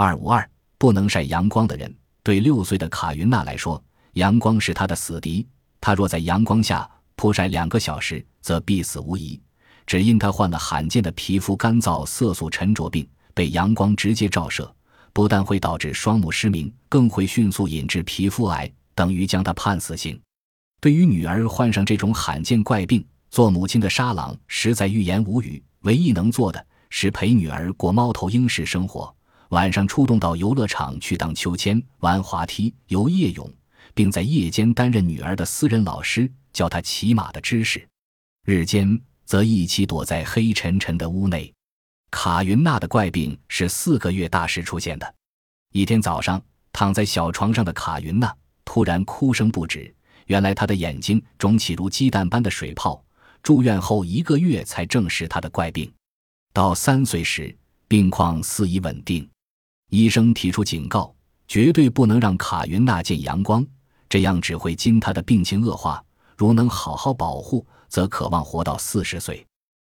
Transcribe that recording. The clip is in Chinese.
二五二，不能晒阳光的人，对六岁的卡云娜来说，阳光是他的死敌。他若在阳光下曝晒两个小时，则必死无疑。只因他患了罕见的皮肤干燥、色素沉着病，被阳光直接照射，不但会导致双目失明，更会迅速引致皮肤癌，等于将他判死刑。对于女儿患上这种罕见怪病，做母亲的沙朗实在欲言无语。唯一能做的是陪女儿过猫头鹰式生活，晚上出动到游乐场去荡秋千、玩滑梯、游夜泳，并在夜间担任女儿的私人老师，教她骑马的知识。日间。则一起躲在黑沉沉的屋内。卡云娜的怪病是四个月大时出现的。一天早上，躺在小床上的卡云娜突然哭声不止。原来她的眼睛肿起如鸡蛋般的水泡。住院后一个月才证实她的怪病。到三岁时，病况似已稳定。医生提出警告：绝对不能让卡云娜见阳光，这样只会经她的病情恶化。如能好好保护。则渴望活到四十岁。